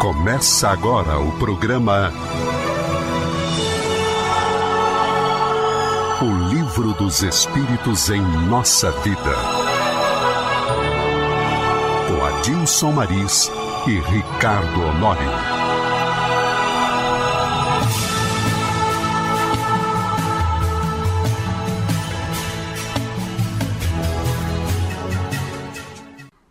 Começa agora o programa O Livro dos Espíritos em Nossa Vida. Com Adilson Maris e Ricardo Honório.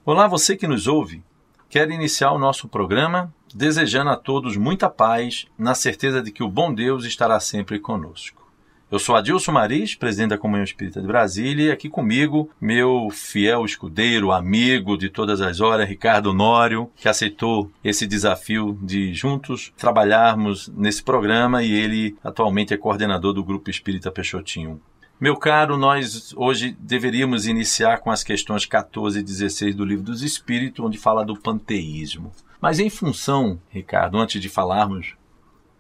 Olá, você que nos ouve. Quero iniciar o nosso programa desejando a todos muita paz, na certeza de que o bom Deus estará sempre conosco. Eu sou Adilson Maris, presidente da Comunhão Espírita de Brasília, e aqui comigo meu fiel escudeiro, amigo de todas as horas, Ricardo Nório, que aceitou esse desafio de juntos trabalharmos nesse programa e ele atualmente é coordenador do Grupo Espírita Peixotinho. Meu caro, nós hoje deveríamos iniciar com as questões 14 e 16 do Livro dos Espíritos, onde fala do panteísmo. Mas em função, Ricardo, antes de falarmos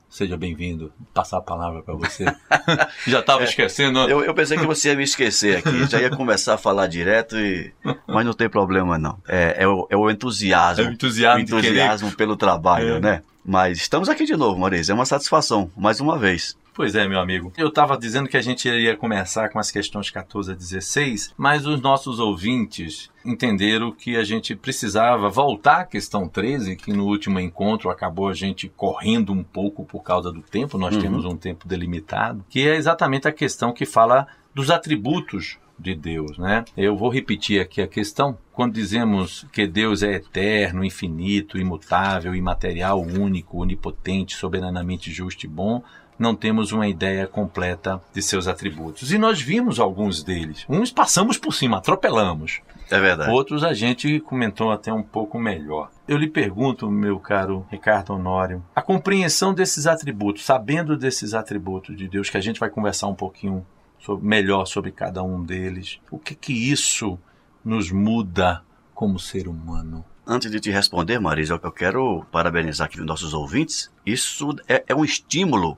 Seja bem-vindo. Passar a palavra para você. Já estava é, esquecendo. Eu, eu, pensei que você ia me esquecer aqui. Já ia começar a falar direto, e... mas não tem problema não. É, é, o, é o, entusiasmo. É o entusiasmo, o entusiasmo pelo trabalho, é. né? Mas estamos aqui de novo, Maurício. É uma satisfação, mais uma vez. Pois é, meu amigo. Eu estava dizendo que a gente iria começar com as questões 14 a 16, mas os nossos ouvintes entenderam que a gente precisava voltar à questão 13, que no último encontro acabou a gente correndo um pouco por causa do tempo, nós uhum. temos um tempo delimitado, que é exatamente a questão que fala dos atributos de Deus, né? Eu vou repetir aqui a questão. Quando dizemos que Deus é eterno, infinito, imutável, imaterial, único, onipotente, soberanamente justo e bom, não temos uma ideia completa de seus atributos. E nós vimos alguns deles. Uns passamos por cima, atropelamos. É verdade. Outros a gente comentou até um pouco melhor. Eu lhe pergunto, meu caro Ricardo Honório, a compreensão desses atributos, sabendo desses atributos de Deus, que a gente vai conversar um pouquinho sobre, melhor sobre cada um deles, o que que isso nos muda como ser humano? Antes de te responder, Marisa, eu quero parabenizar aqui os nossos ouvintes. Isso é, é um estímulo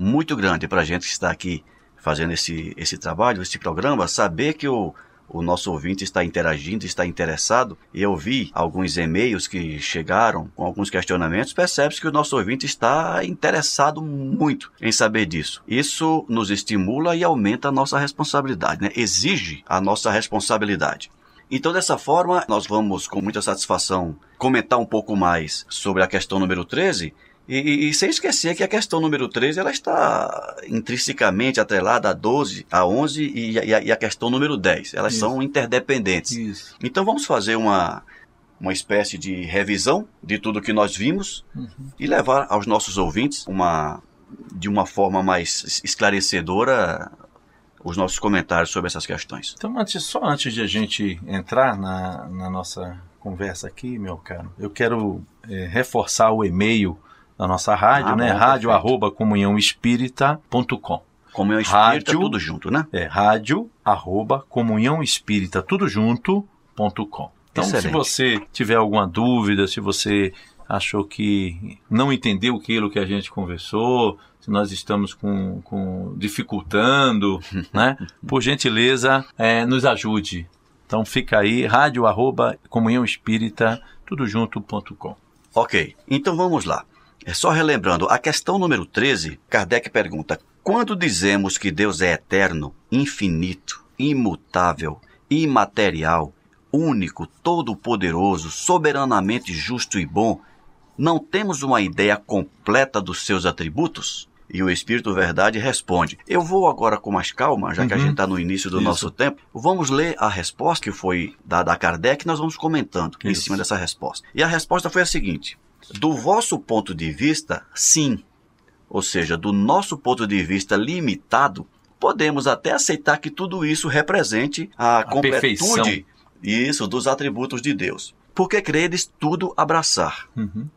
muito grande para a gente que está aqui fazendo esse, esse trabalho, esse programa, saber que o, o nosso ouvinte está interagindo, está interessado. E eu vi alguns e-mails que chegaram com alguns questionamentos, percebe-se que o nosso ouvinte está interessado muito em saber disso. Isso nos estimula e aumenta a nossa responsabilidade, né? exige a nossa responsabilidade. Então, dessa forma, nós vamos com muita satisfação comentar um pouco mais sobre a questão número 13 e, e, sem esquecer que a questão número 13 ela está intrinsecamente atrelada a 12, a 11 e, e, a, e a, questão número 10. Elas Isso. são interdependentes. Isso. Então vamos fazer uma, uma espécie de revisão de tudo que nós vimos uhum. e levar aos nossos ouvintes uma, de uma forma mais esclarecedora os nossos comentários sobre essas questões. Então, antes, só antes de a gente entrar na, na nossa conversa aqui, meu caro, eu quero é, reforçar o e-mail da nossa rádio, ah, né? Bom, rádio perfeito. arroba comunhãoespírita.com. Comunhão Espírita, rádio, tudo junto, né? É, rádio arroba comunhão espírita, tudo junto.com. Então, Excelente. se você tiver alguma dúvida, se você achou que não entendeu aquilo que a gente conversou, se nós estamos com, com dificultando, né? Por gentileza, é, nos ajude. Então fica aí, rádio arroba comunhão espírita, tudo junto.com. Ok, então vamos lá. É só relembrando, a questão número 13, Kardec pergunta: quando dizemos que Deus é eterno, infinito, imutável, imaterial, único, todo-poderoso, soberanamente justo e bom, não temos uma ideia completa dos seus atributos? E o Espírito Verdade responde. Eu vou agora com mais calma, já que a uhum. gente está no início do Isso. nosso tempo. Vamos ler a resposta que foi dada a Kardec e nós vamos comentando Isso. em cima dessa resposta. E a resposta foi a seguinte: do vosso ponto de vista, sim. Ou seja, do nosso ponto de vista limitado, podemos até aceitar que tudo isso represente a, a completude isso dos atributos de Deus. Porque credes tudo abraçar. Uhum.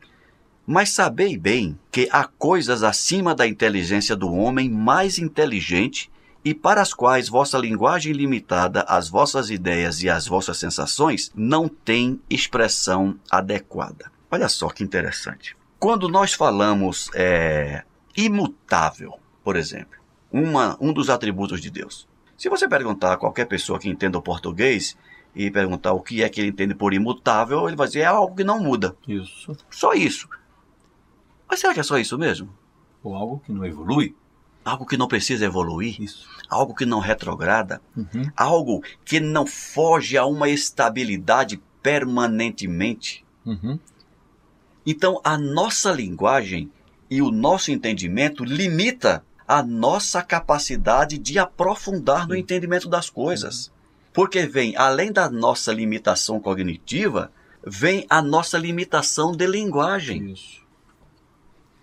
Mas sabei bem que há coisas acima da inteligência do homem mais inteligente e para as quais vossa linguagem limitada, as vossas ideias e as vossas sensações não tem expressão adequada. Olha só que interessante. Quando nós falamos é, imutável, por exemplo, uma, um dos atributos de Deus. Se você perguntar a qualquer pessoa que entenda o português e perguntar o que é que ele entende por imutável, ele vai dizer é algo que não muda. Isso. Só isso. Mas será que é só isso mesmo? Ou algo que não evolui? Algo que não precisa evoluir? Isso. Algo que não retrograda? Uhum. Algo que não foge a uma estabilidade permanentemente? Uhum. Então, a nossa linguagem e o nosso entendimento limita a nossa capacidade de aprofundar no entendimento das coisas. Porque vem, além da nossa limitação cognitiva, vem a nossa limitação de linguagem. Isso.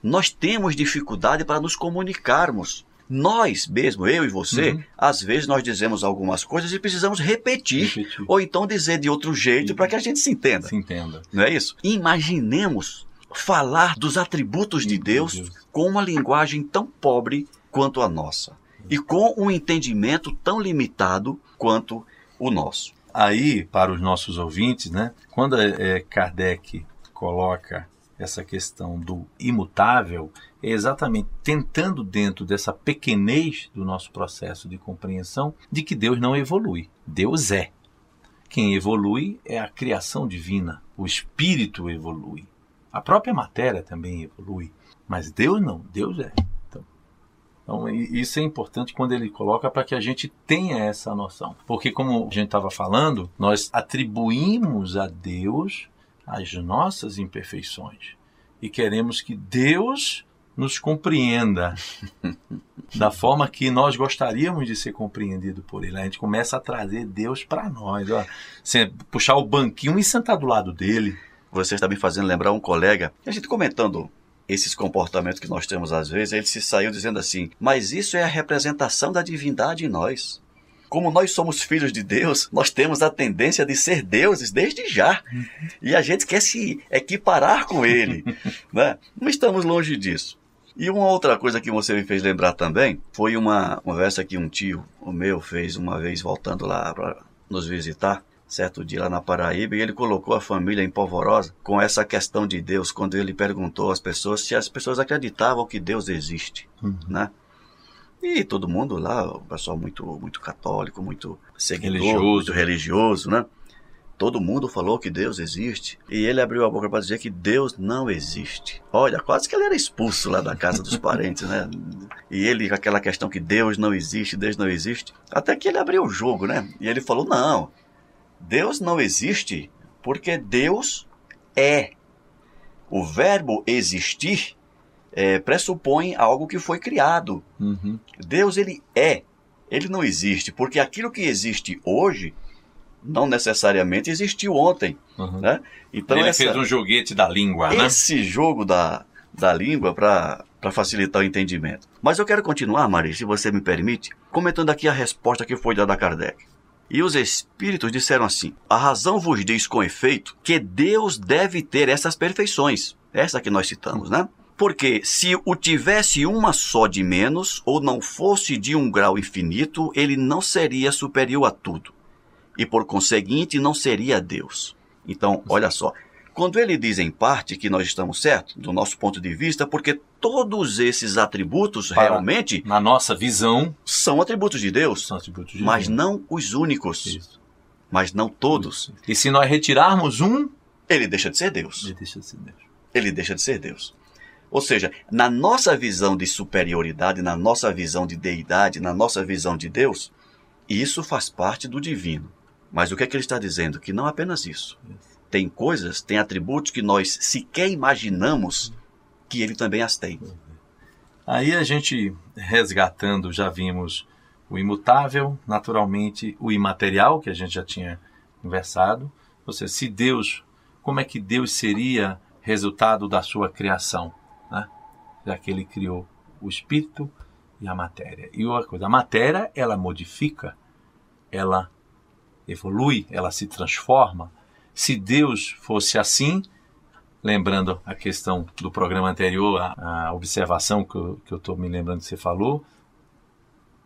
Nós temos dificuldade para nos comunicarmos. Nós mesmo, eu e você, Uhum. às vezes nós dizemos algumas coisas e precisamos repetir, Repetir. ou então dizer de outro jeito para que a gente se entenda. Se entenda. Não é isso? Imaginemos falar dos atributos de Deus Deus. com uma linguagem tão pobre quanto a nossa e com um entendimento tão limitado quanto o nosso. Aí, para os nossos ouvintes, né, quando é, Kardec coloca essa questão do imutável, é exatamente tentando, dentro dessa pequenez do nosso processo de compreensão, de que Deus não evolui. Deus é. Quem evolui é a criação divina. O espírito evolui. A própria matéria também evolui. Mas Deus não. Deus é. Então, então, isso é importante quando ele coloca para que a gente tenha essa noção. Porque, como a gente estava falando, nós atribuímos a Deus as nossas imperfeições e queremos que Deus nos compreenda da forma que nós gostaríamos de ser compreendido por Ele. A gente começa a trazer Deus para nós. Ó. Puxar o banquinho e sentar do lado dele. Você está me fazendo lembrar um colega, a gente comentando esses comportamentos que nós temos às vezes, ele se saiu dizendo assim: Mas isso é a representação da divindade em nós. Como nós somos filhos de Deus, nós temos a tendência de ser deuses desde já. E a gente quer se equiparar com ele. né? Não estamos longe disso. E uma outra coisa que você me fez lembrar também foi uma conversa que um tio, o meu, fez uma vez voltando lá para nos visitar certo dia lá na Paraíba e ele colocou a família em polvorosa com essa questão de Deus quando ele perguntou às pessoas se as pessoas acreditavam que Deus existe, né? E todo mundo lá, o pessoal muito muito católico, muito seguidor, Religioso. muito religioso, né? Todo mundo falou que Deus existe e ele abriu a boca para dizer que Deus não existe. Olha, quase que ele era expulso lá da casa dos parentes, né? E ele com aquela questão que Deus não existe, Deus não existe, até que ele abriu o jogo, né? E ele falou: "Não, Deus não existe porque Deus é. O verbo existir é, pressupõe algo que foi criado. Uhum. Deus ele é. Ele não existe porque aquilo que existe hoje não necessariamente existiu ontem, Uhum. né? Então ele essa- fez um joguete da língua, né? esse jogo da, da língua para facilitar o entendimento. Mas eu quero continuar, Maria, se você me permite, comentando aqui a resposta que foi dada a Kardec. E os espíritos disseram assim: A razão vos diz com efeito que Deus deve ter essas perfeições. Essa que nós citamos, né? Porque se o tivesse uma só de menos, ou não fosse de um grau infinito, ele não seria superior a tudo. E por conseguinte, não seria Deus. Então, olha só. Quando ele diz em parte que nós estamos certos, do nosso ponto de vista, porque todos esses atributos Para- realmente Na nossa visão, são atributos de Deus, atributos de mas Deus. não os únicos, Isso. mas não todos. E se nós retirarmos um, Ele deixa de ser Deus. ele deixa de ser Deus. Ele deixa de ser Deus. Ou seja, na nossa visão de superioridade, na nossa visão de deidade, na nossa visão de Deus, isso faz parte do divino. Mas o que é que ele está dizendo? Que não apenas isso. Tem coisas, tem atributos que nós sequer imaginamos que ele também as tem. Aí a gente resgatando, já vimos o imutável, naturalmente o imaterial, que a gente já tinha conversado. Ou seja, se Deus, como é que Deus seria resultado da sua criação? Já que ele criou o espírito e a matéria. E outra coisa, a matéria, ela modifica, ela evolui, ela se transforma. Se Deus fosse assim, lembrando a questão do programa anterior, a, a observação que eu estou me lembrando que você falou,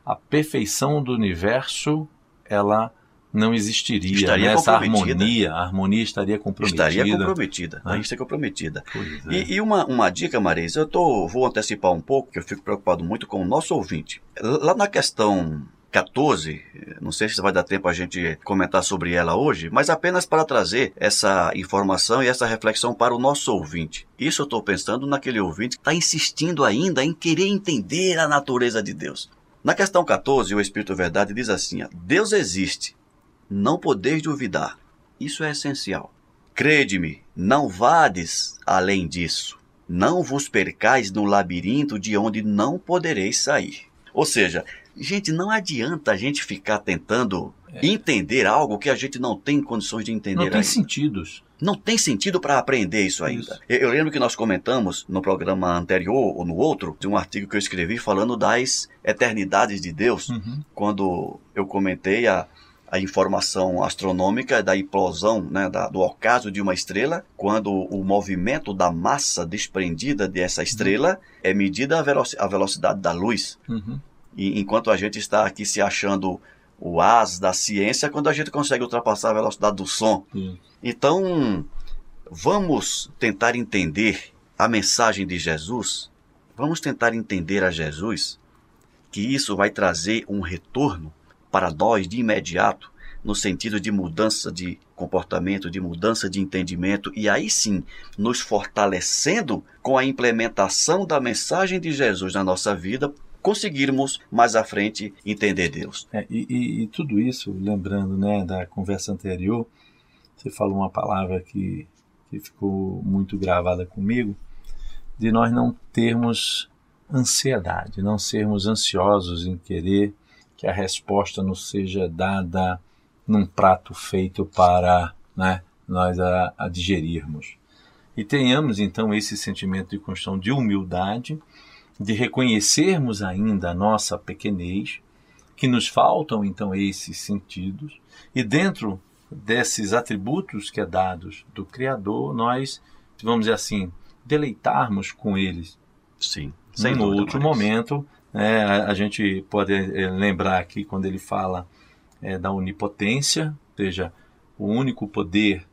a perfeição do universo, ela não existiria. Estaria né? Essa harmonia, a harmonia estaria comprometida. Estaria comprometida. Ah. A gente está comprometida. É. E, e uma, uma dica, Marisa, eu tô, vou antecipar um pouco, que eu fico preocupado muito com o nosso ouvinte. Lá na questão 14, não sei se vai dar tempo a gente comentar sobre ela hoje, mas apenas para trazer essa informação e essa reflexão para o nosso ouvinte. Isso eu estou pensando naquele ouvinte que está insistindo ainda em querer entender a natureza de Deus. Na questão 14, o Espírito Verdade diz assim: Deus existe, não podeis duvidar. Isso é essencial. Crede-me, não vades além disso. Não vos percais no labirinto de onde não podereis sair. Ou seja, Gente, não adianta a gente ficar tentando é. entender algo que a gente não tem condições de entender. Não tem ainda. sentidos. Não tem sentido para aprender isso ainda. Isso. Eu, eu, lembro que nós comentamos no programa anterior ou no outro, de um artigo que eu escrevi falando das eternidades de Deus, uhum. quando eu comentei a, a informação astronômica da implosão, né, da, do ocaso de uma estrela, quando o movimento da massa desprendida dessa estrela uhum. é medida a, a velocidade da luz. Uhum. E enquanto a gente está aqui se achando o as da ciência, quando a gente consegue ultrapassar a velocidade do som. Sim. Então, vamos tentar entender a mensagem de Jesus. Vamos tentar entender a Jesus que isso vai trazer um retorno para nós de imediato, no sentido de mudança de comportamento, de mudança de entendimento, e aí sim nos fortalecendo com a implementação da mensagem de Jesus na nossa vida, conseguirmos mais à frente entender Deus. É, e, e, e, tudo isso, lembrando né, da conversa anterior, você falou uma palavra que, que ficou muito gravada comigo, de nós não termos ansiedade, não sermos ansiosos em querer que a resposta nos seja dada num prato feito para né, nós a, a digerirmos. E tenhamos então esse sentimento de construção de humildade de reconhecermos ainda a nossa pequenez, que nos faltam então esses sentidos, e dentro desses atributos que é dados do Criador, nós, vamos dizer assim, deleitarmos com eles. Sim. Sem outro momento, né, a, a, gente pode é, lembrar aqui quando ele fala é, da onipotência, ou seja, o único poder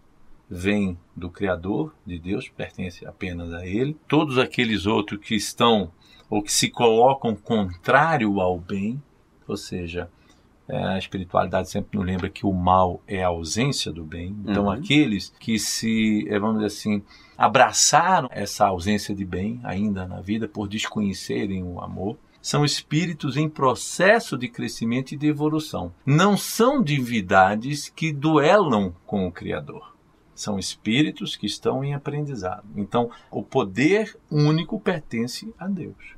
vem do Criador, de Deus, pertence apenas a Ele. Todos aqueles outros que estão ou que se colocam contrário ao bem, ou seja, é, a espiritualidade sempre nos lembra que o mal é a ausência do bem. Então, uhum. aqueles que se, é, vamos dizer assim, abraçaram essa ausência de bem ainda na vida por desconhecerem o amor, são espíritos em processo de crescimento e de evolução. Não são divindades que duelam com o Criador. São espíritos que estão em aprendizado. Então, o poder único pertence a Deus.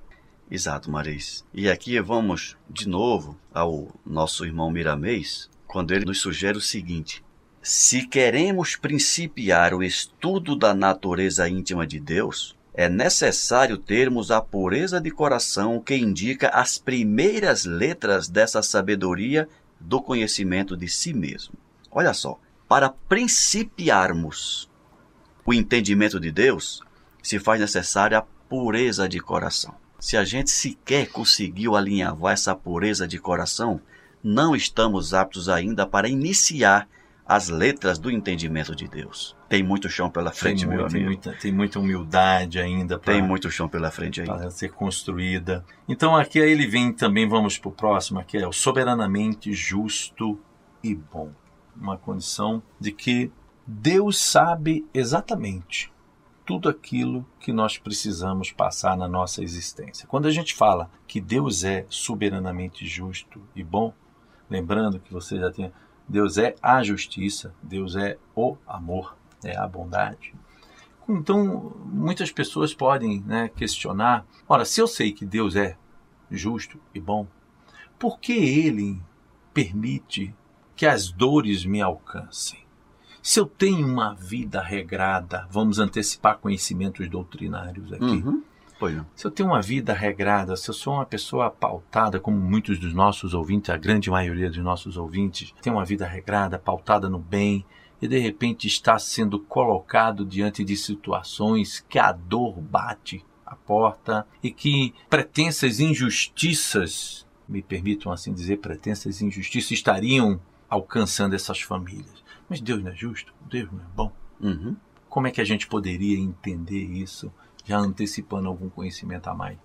Exato, Maris. E aqui vamos de novo ao nosso irmão Miramês, quando ele nos sugere o seguinte: se queremos principiar o estudo da natureza íntima de Deus, é necessário termos a pureza de coração que indica as primeiras letras dessa sabedoria do conhecimento de si mesmo. Olha só, para principiarmos o entendimento de Deus, se faz necessária a pureza de coração. Se a gente sequer conseguiu alinhavar essa pureza de coração, não estamos aptos ainda para iniciar as letras do entendimento de Deus. Tem muito chão pela frente, tem meu muito, amigo. Tem muita, tem muita humildade ainda para. Tem muito chão pela frente ainda. Para ser construída. Então aqui aí ele vem também, vamos para o próximo, aqui é o soberanamente justo e bom. Uma condição de que Deus sabe exatamente tudo aquilo que nós precisamos passar na nossa existência. Quando a gente fala que Deus é soberanamente justo e bom, lembrando que você já tem Deus é a justiça, Deus é o amor, é a bondade. Então, muitas pessoas podem né, questionar: ora, se eu sei que Deus é justo e bom, por que Ele permite que as dores me alcancem? Se eu tenho uma vida regrada, vamos antecipar conhecimentos doutrinários aqui. Uhum. Se eu tenho uma vida regrada, se eu sou uma pessoa pautada, como muitos dos nossos ouvintes, a grande maioria dos nossos ouvintes, tem uma vida regrada, pautada no bem, e de repente está sendo colocado diante de situações que a dor bate a porta e que pretensas injustiças, me permitam assim dizer, pretensas injustiças estariam alcançando essas famílias. Mas Deus não é justo? Deus não é bom? Uhum. Como é que a gente poderia entender isso, já antecipando algum conhecimento a mais?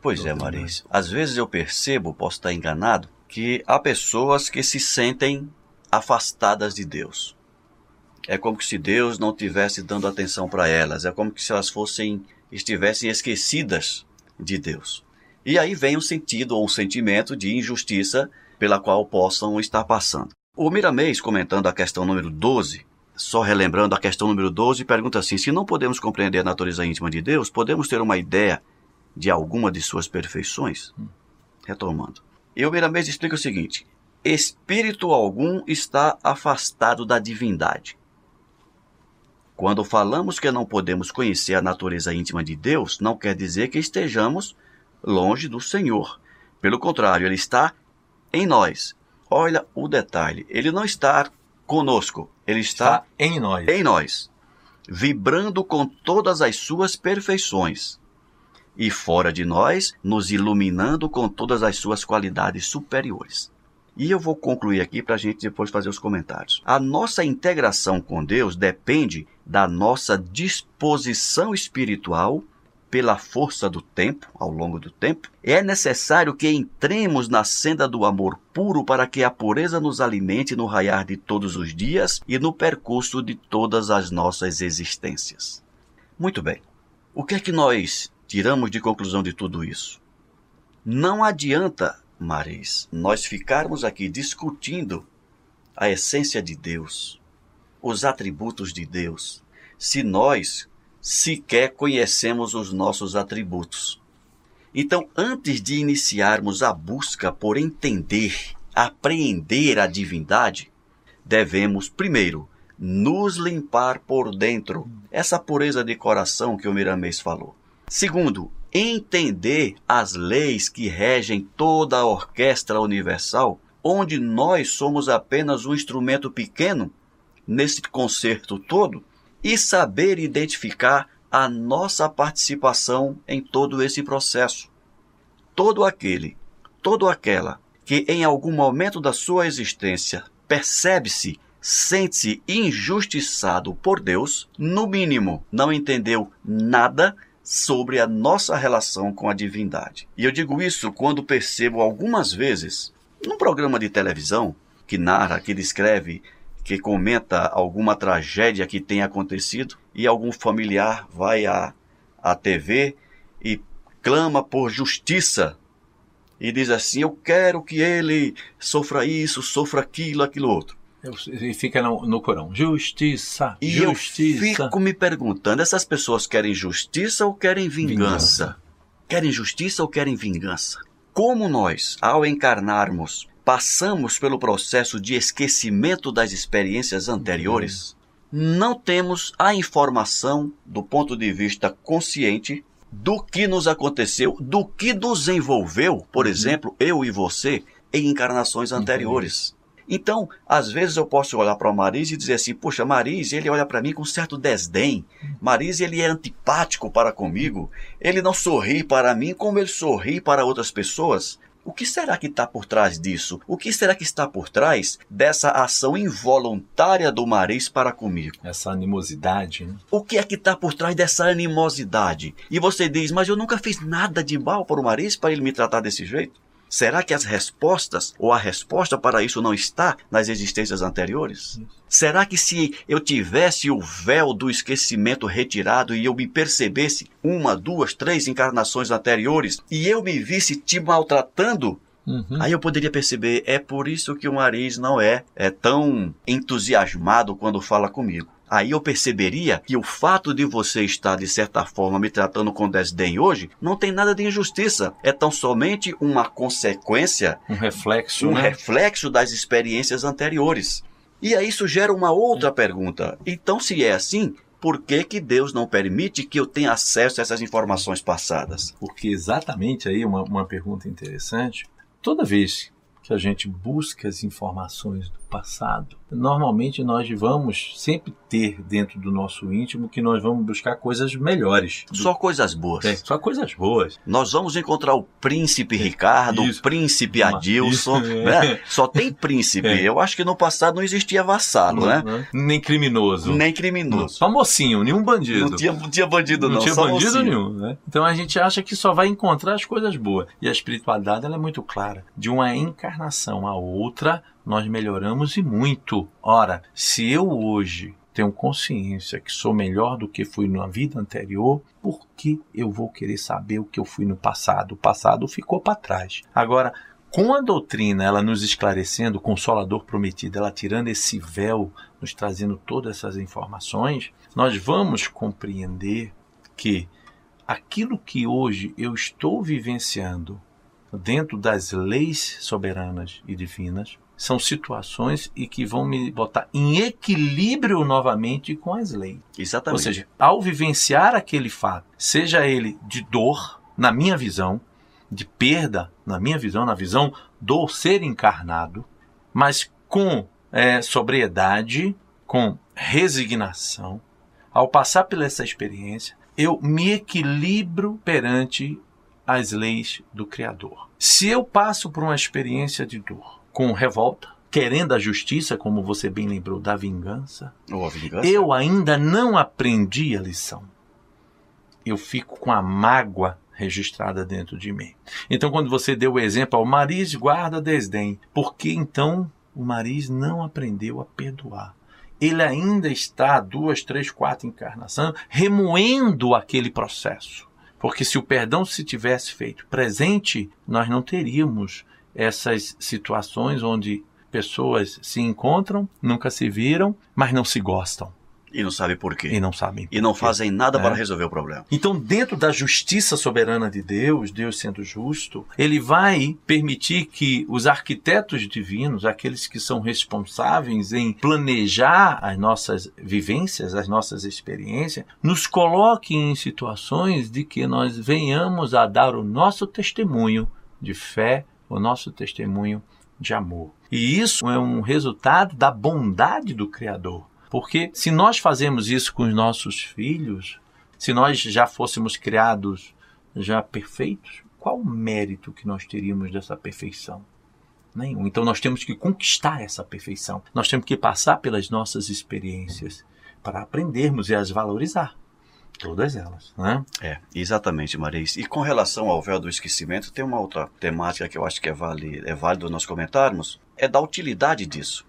Pois é, Maris. Às vezes eu percebo, posso estar enganado, que há pessoas que se sentem afastadas de Deus. É como se Deus não tivesse dando atenção para elas, é como se elas fossem estivessem esquecidas de Deus. E aí vem um sentido ou um sentimento de injustiça pela qual possam estar passando. O Miramês, comentando a questão número 12, só relembrando a questão número 12, pergunta assim: se não podemos compreender a natureza íntima de Deus, podemos ter uma ideia de alguma de suas perfeições? Retomando. E o Miramês explica o seguinte: espírito algum está afastado da divindade. Quando falamos que não podemos conhecer a natureza íntima de Deus, não quer dizer que estejamos longe do Senhor. Pelo contrário, ele está em nós. Olha o detalhe: ele não está conosco, ele está, está em nós. Em nós, vibrando com todas as suas perfeições e fora de nós, nos iluminando com todas as suas qualidades superiores. E eu vou concluir aqui para a gente depois fazer os comentários. A nossa integração com Deus depende da nossa disposição espiritual pela força do tempo, ao longo do tempo. É necessário que entremos na senda do amor puro para que a pureza nos alimente no raiar de todos os dias e no percurso de todas as nossas existências. Muito bem. O que é que nós tiramos de conclusão de tudo isso? Não adianta, Maris, nós ficarmos aqui discutindo a essência de Deus, os atributos de Deus, se nós sequer conhecemos os nossos atributos. Então, antes de iniciarmos a busca por entender, apreender a divindade, devemos, primeiro, nos limpar por dentro. Essa pureza de coração que o Miramês falou. Segundo, entender as leis que regem toda a orquestra universal, onde nós somos apenas um instrumento pequeno nesse concerto todo, e saber identificar a nossa participação em todo esse processo. Todo aquele, todo aquela que em algum momento da sua existência percebe-se, sente-se injustiçado por Deus, no mínimo não entendeu nada sobre a nossa relação com a divindade. E eu digo isso quando percebo algumas vezes, num programa de televisão que narra, que descreve, que comenta alguma tragédia que tenha acontecido e algum familiar vai à, à TV e clama por justiça e diz assim: Eu quero que ele sofra isso, sofra aquilo, aquilo outro. E fica no, no Corão. Justiça, e justiça. eu fico me perguntando, essas pessoas querem justiça ou querem vingança? vingança? Querem justiça ou querem vingança? Como nós, ao encarnarmos, passamos pelo processo de esquecimento das experiências anteriores, uhum. não temos a informação do ponto de vista consciente do que nos aconteceu, do que nos envolveu, por uhum. exemplo, eu e você, em encarnações anteriores. Uhum. Então, às vezes eu posso olhar para o Marise e dizer assim: Poxa, Marise, ele olha para mim com certo desdém. Marise, ele é antipático para comigo. Ele não sorri para mim como ele sorri para outras pessoas. O que será que está por trás disso? O que será que está por trás dessa ação involuntária do Maris para comigo? Essa animosidade. Né? O que é que está por trás dessa animosidade? E você diz, mas eu nunca fiz nada de mal para o Maris para ele me tratar desse jeito? Será que as respostas ou a resposta para isso não está nas existências anteriores? Será que se eu tivesse o véu do esquecimento retirado e eu me percebesse uma, duas, três encarnações anteriores e eu me visse te maltratando, Uhum. Aí eu poderia perceber, é por isso que o Maris não é, é tão entusiasmado quando fala comigo aí eu perceberia que o fato de você estar, de certa forma, me tratando com desdém hoje, não tem nada de injustiça. É tão somente uma consequência. Um reflexo. Um né? reflexo das experiências anteriores. E aí isso gera uma outra pergunta. Então, se é assim, por que, que Deus não permite que eu tenha acesso a essas informações passadas? Porque exatamente aí uma, uma pergunta interessante. Toda vez que a gente busca as informações do passado, normalmente nós vamos sempre ter dentro do nosso íntimo que nós vamos buscar coisas melhores. Só coisas boas. É, só coisas boas. Nós vamos encontrar o príncipe Ricardo, Isso. o príncipe Adilson, é. né? Só tem príncipe. É. Eu acho que no passado não existia vassalo, né? Não- Nem criminoso. Nem Não, criminoso. Só mocinho, nenhum bandido. Não tinha, não tinha bandido, não. não tinha bandido mocinho. nenhum, né? Então a gente acha que só vai encontrar as coisas boas. E a espiritualidade ela é muito clara. De uma encarnação a outra, nós melhoramos e muito. Ora, se eu hoje tenho consciência que sou melhor do que fui na vida anterior, por que eu vou querer saber o que eu fui no passado? O passado ficou para trás. Agora, com a doutrina, ela nos esclarecendo, o Consolador prometido, ela tirando esse véu, nos trazendo todas essas informações, nós vamos compreender que aquilo que hoje eu estou vivenciando dentro das leis soberanas e divinas são situações e que vão me botar em equilíbrio novamente com as leis. Ou Exatamente. seja, ao vivenciar aquele fato, seja ele de dor, na minha visão, de perda, na minha visão, na visão do ser encarnado, mas com eh, sobriedade, com resignação, ao passar por essa experiência, eu me equilibro perante as leis do Criador. Se eu passo por uma experiência de dor, com revolta, querendo a justiça, como você bem lembrou, da vingança, Ou a vingança. eu ainda não aprendi a lição. Eu fico com a mágoa registrada dentro de mim. Então, quando você deu o exemplo, ao Mariz guarda desdém, porque então o Mariz não aprendeu a perdoar. Ele ainda está duas, três, quatro encarnações remoendo aquele processo. Porque se o perdão se tivesse feito presente, nós não teríamos essas situações onde pessoas se encontram, nunca se viram, mas não se gostam E não sabe por quê. e não sabem. E não fazem nada É. para resolver o problema. Então, dentro da justiça soberana de Deus, Deus sendo justo, ele vai permitir que os arquitetos divinos, aqueles que são responsáveis em planejar as nossas vivências, as nossas experiências, nos coloquem em situações de que nós venhamos a dar o nosso testemunho de fé, o nosso testemunho de amor. E isso é um resultado da bondade do Criador. Porque se nós fazemos isso com os nossos filhos, se nós já fôssemos criados já perfeitos, qual o mérito que nós teríamos dessa perfeição? Nenhum. Então nós temos que conquistar essa perfeição. Nós temos que passar pelas nossas experiências para aprendermos e as valorizar. Todas elas. Né? É, exatamente, Maris. E com relação ao véu do esquecimento, tem uma outra temática que eu acho que é, vale, é válido nós comentarmos, é da utilidade disso.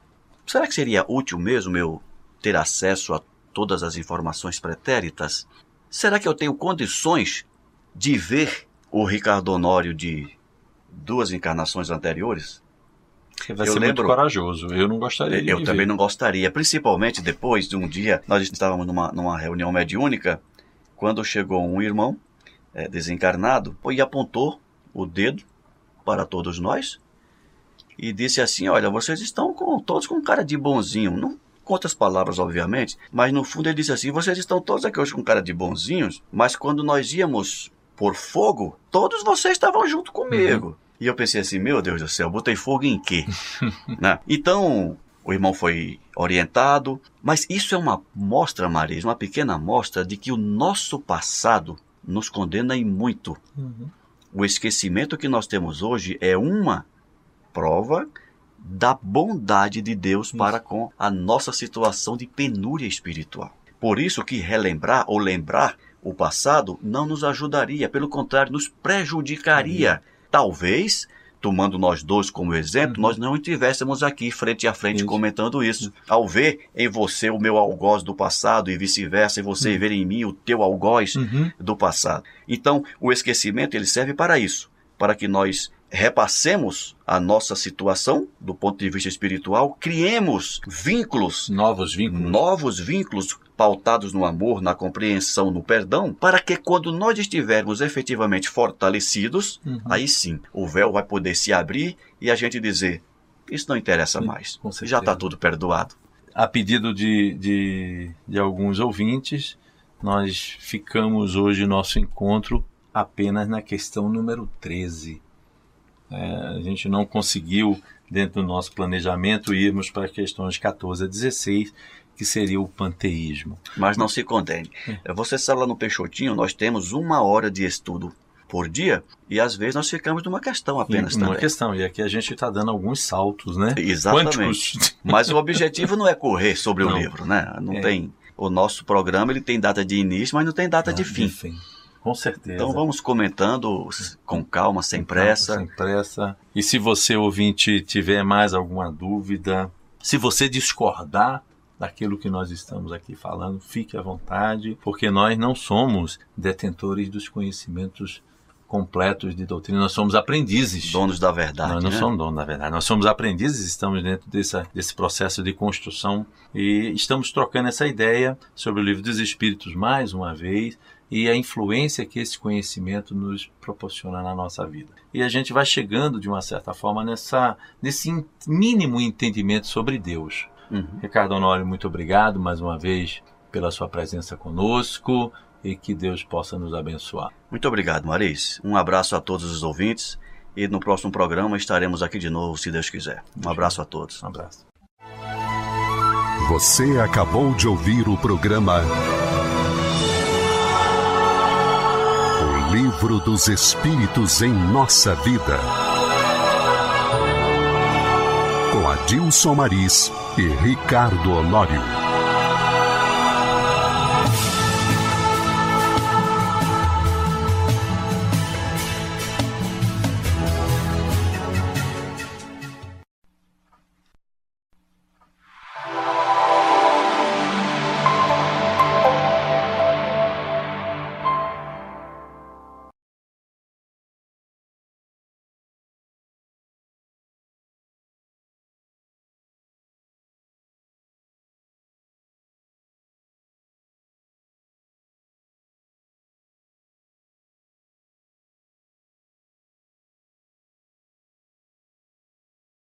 Será que seria útil mesmo eu ter acesso a todas as informações pretéritas? Será que eu tenho condições de ver o Ricardo Honório de duas encarnações anteriores? Você vai Eu ser lembro- muito corajoso. Eu não gostaria Eu viver. também não gostaria, principalmente depois de um dia, nós estávamos numa, numa reunião mediúnica, quando chegou um irmão eh, desencarnado e apontou o dedo para todos nós e disse assim: Olha, vocês estão com, todos com cara de bonzinho. Não com outras palavras, obviamente, mas no fundo ele disse assim: Vocês estão todos aqui hoje com cara de bonzinhos, mas quando nós íamos por fogo, todos vocês estavam junto comigo. E eu pensei assim: Meu Deus do céu, botei fogo em quê? né? Então, o irmão foi orientado, mas isso é uma mostra, Maris, uma pequena mostra de que o nosso passado nos condena em muito. Uhum. O esquecimento que nós temos hoje é uma prova da bondade de Deus para com a nossa situação de penúria espiritual. Por isso que relembrar ou lembrar o passado não nos ajudaria, pelo contrário, nos prejudicaria. Talvez, tomando nós dois como exemplo, nós não estivéssemos aqui frente a frente Isso. comentando isso. Ao ver em você o meu algoz do passado e vice-versa, e você ver em mim o teu algoz Uhum. do passado. Então, o esquecimento ele serve para isso, para que nós repassemos a nossa situação do ponto de vista espiritual, criemos vínculos, Novos vínculos. novos vínculos pautados no amor, na compreensão, no perdão, para que quando nós estivermos efetivamente fortalecidos, Uhum. aí sim, o véu vai poder se abrir e a gente dizer: isso não interessa Sim, mais, já está tudo perdoado. a pedido de, de, de alguns ouvintes, nós ficamos hoje nosso encontro apenas na questão número 13. É, a gente não conseguiu, dentro do nosso planejamento, irmos para questões 14 a 16, que seria o panteísmo. Mas não se condene. É, você sabe lá no Peixotinho, nós temos uma hora de estudo por dia e às vezes nós ficamos numa questão apenas Uma também. questão, e aqui a gente está dando alguns saltos, né? Exatamente. Quânticos. Mas o objetivo não é correr sobre Não. o livro, né? Não É. tem. O nosso programa ele tem data de início, mas não tem data de fim. Com certeza. Então vamos comentando com calma, sem pressa. Sem pressa. E se você, ouvinte, tiver mais alguma dúvida, se você discordar daquilo que nós estamos aqui falando, fique à vontade, porque nós não somos detentores dos conhecimentos completos de doutrina, nós somos aprendizes. Donos da verdade. Nós não né? somos donos, na verdade. Nós somos aprendizes, estamos dentro dessa, desse processo de construção e estamos trocando essa ideia sobre o livro dos Espíritos mais uma vez e a influência que esse conhecimento nos proporciona na nossa vida. E a gente vai chegando, de uma certa forma, nessa, nesse mínimo entendimento sobre Deus. Uhum. Ricardo Honório, muito obrigado mais uma vez pela sua presença conosco e que Deus possa nos abençoar. Muito obrigado, Maris. Um abraço a todos os ouvintes e no próximo programa estaremos aqui de novo, se Deus quiser. Um abraço a todos. Um abraço. Você acabou de ouvir o programa Livro dos Espíritos em Nossa Vida. Com Adilson Maris e Ricardo Honório.